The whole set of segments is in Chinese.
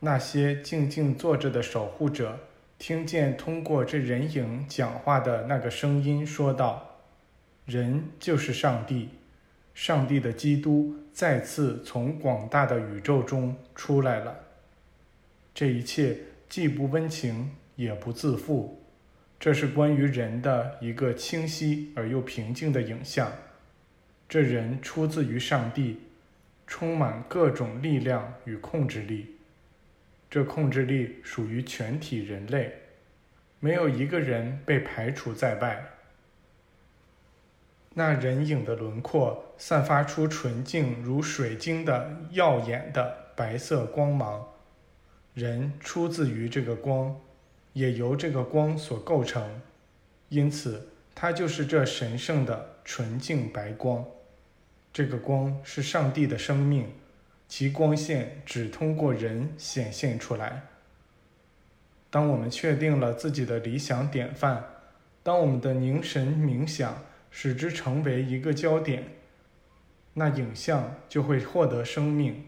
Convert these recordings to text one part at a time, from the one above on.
那些静静坐着的守护者听见通过这人影讲话的那个声音说道：“人就是上帝，上帝的基督再次从广大的宇宙中出来了。这一切既不温情，也不自负。”这是关于人的一个清晰而又平静的影像。这人出自于上帝，充满各种力量与控制力。这控制力属于全体人类，没有一个人被排除在外。那人影的轮廓散发出纯净如水晶的耀眼的白色光芒。人出自于这个光。也由这个光所构成，因此它就是这神圣的纯净白光。这个光是上帝的生命，其光线只通过人显现出来。当我们确定了自己的理想典范，当我们的凝神冥想使之成为一个焦点，那影像就会获得生命，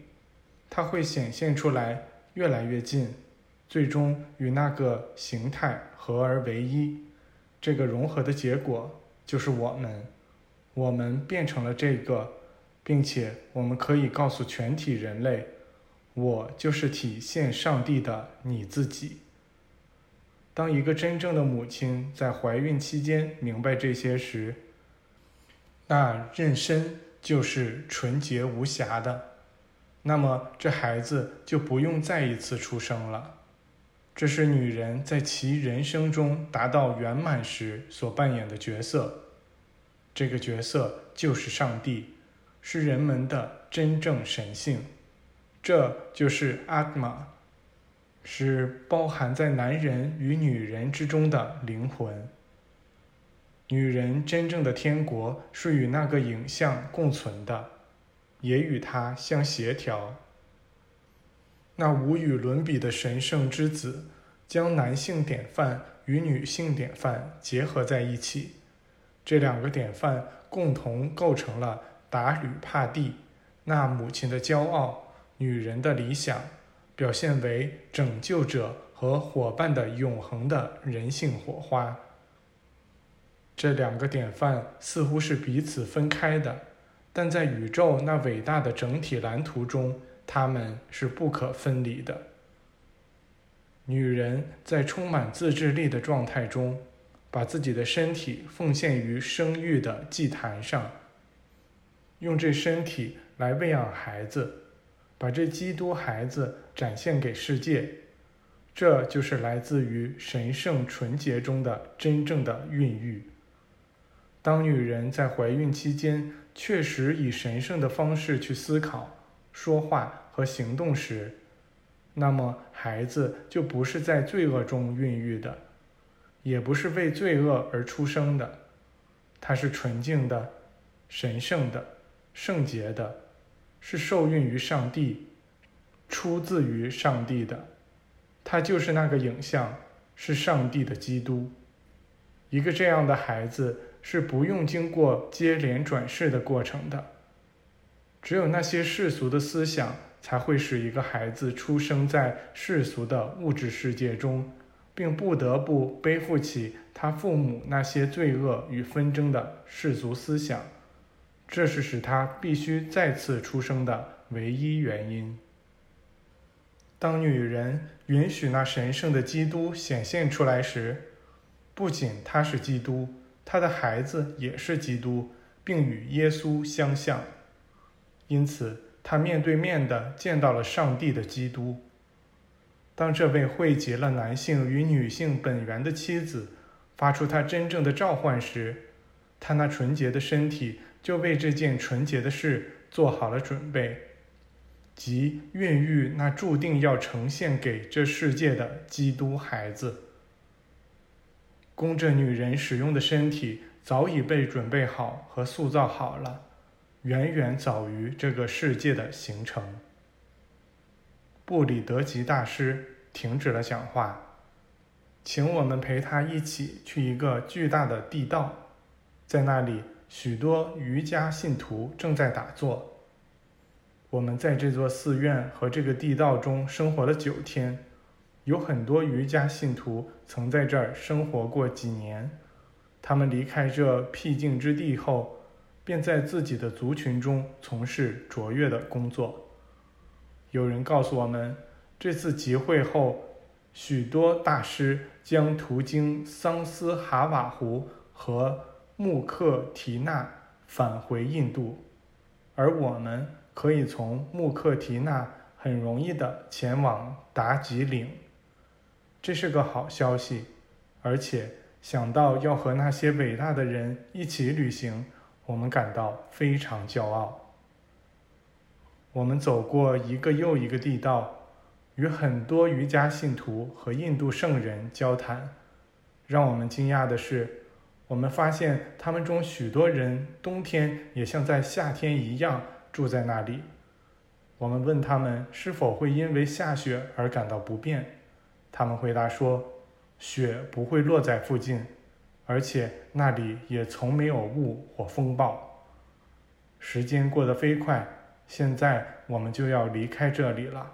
它会显现出来，越来越近。最终与那个形态合而为一，这个融合的结果就是我们，我们变成了这个，并且我们可以告诉全体人类，我就是体现上帝的你自己。当一个真正的母亲在怀孕期间明白这些时，那妊娠就是纯洁无瑕的，那么这孩子就不用再一次出生了。这是女人在其人生中达到圆满时所扮演的角色，这个角色就是上帝，是人们的真正神性，这就是阿玛，是包含在男人与女人之中的灵魂。女人真正的天国是与那个影像共存的，也与它相协调。那无与伦比的神圣之子，将男性典范与女性典范结合在一起，这两个典范共同构成了达吕帕蒂，那母亲的骄傲，女人的理想，表现为拯救者和伙伴的永恒的人性火花。这两个典范似乎是彼此分开的，但在宇宙那伟大的整体蓝图中。他们是不可分离的。女人在充满自制力的状态中，把自己的身体奉献于生育的祭坛上，用这身体来喂养孩子，把这基督孩子展现给世界。这就是来自于神圣纯洁中的真正的孕育。当女人在怀孕期间，确实以神圣的方式去思考。说话和行动时，那么孩子就不是在罪恶中孕育的，也不是为罪恶而出生的，他是纯净的、神圣的、圣洁的，是受孕于上帝、出自于上帝的，他就是那个影像，是上帝的基督。一个这样的孩子是不用经过接连转世的过程的。只有那些世俗的思想，才会使一个孩子出生在世俗的物质世界中，并不得不背负起他父母那些罪恶与纷争的世俗思想。这是使他必须再次出生的唯一原因。当女人允许那神圣的基督显现出来时，不仅他是基督，他的孩子也是基督，并与耶稣相像。因此，他面对面的见到了上帝的基督。当这位汇集了男性与女性本源的妻子发出她真正的召唤时，他那纯洁的身体就为这件纯洁的事做好了准备，即孕育那注定要呈现给这世界的基督孩子。供这女人使用的身体早已被准备好和塑造好了。远远早于这个世界的形成。布里德吉大师停止了讲话，请我们陪他一起去一个巨大的地道，在那里，许多瑜伽信徒正在打坐。我们在这座寺院和这个地道中生活了九天，有很多瑜伽信徒曾在这儿生活过几年。他们离开这僻静之地后，便在自己的族群中从事卓越的工作。有人告诉我们，这次集会后，许多大师将途经桑斯哈瓦湖和穆克提纳返回印度，而我们。可以从穆克提纳很容易的前往达吉岭，这是个好消息。而且想到要和那些伟大的人一起旅行，我们感到非常骄傲。我们走过一个又一个地道，与很多瑜伽信徒和印度圣人交谈。让我们惊讶的是，我们发现他们中许多人冬天也像在夏天一样。住在那里，我们问他们是否会因为下雪而感到不便。他们回答说，雪不会落在附近，而且那里也从没有雾或风暴。时间过得飞快，现在我们就要离开这里了。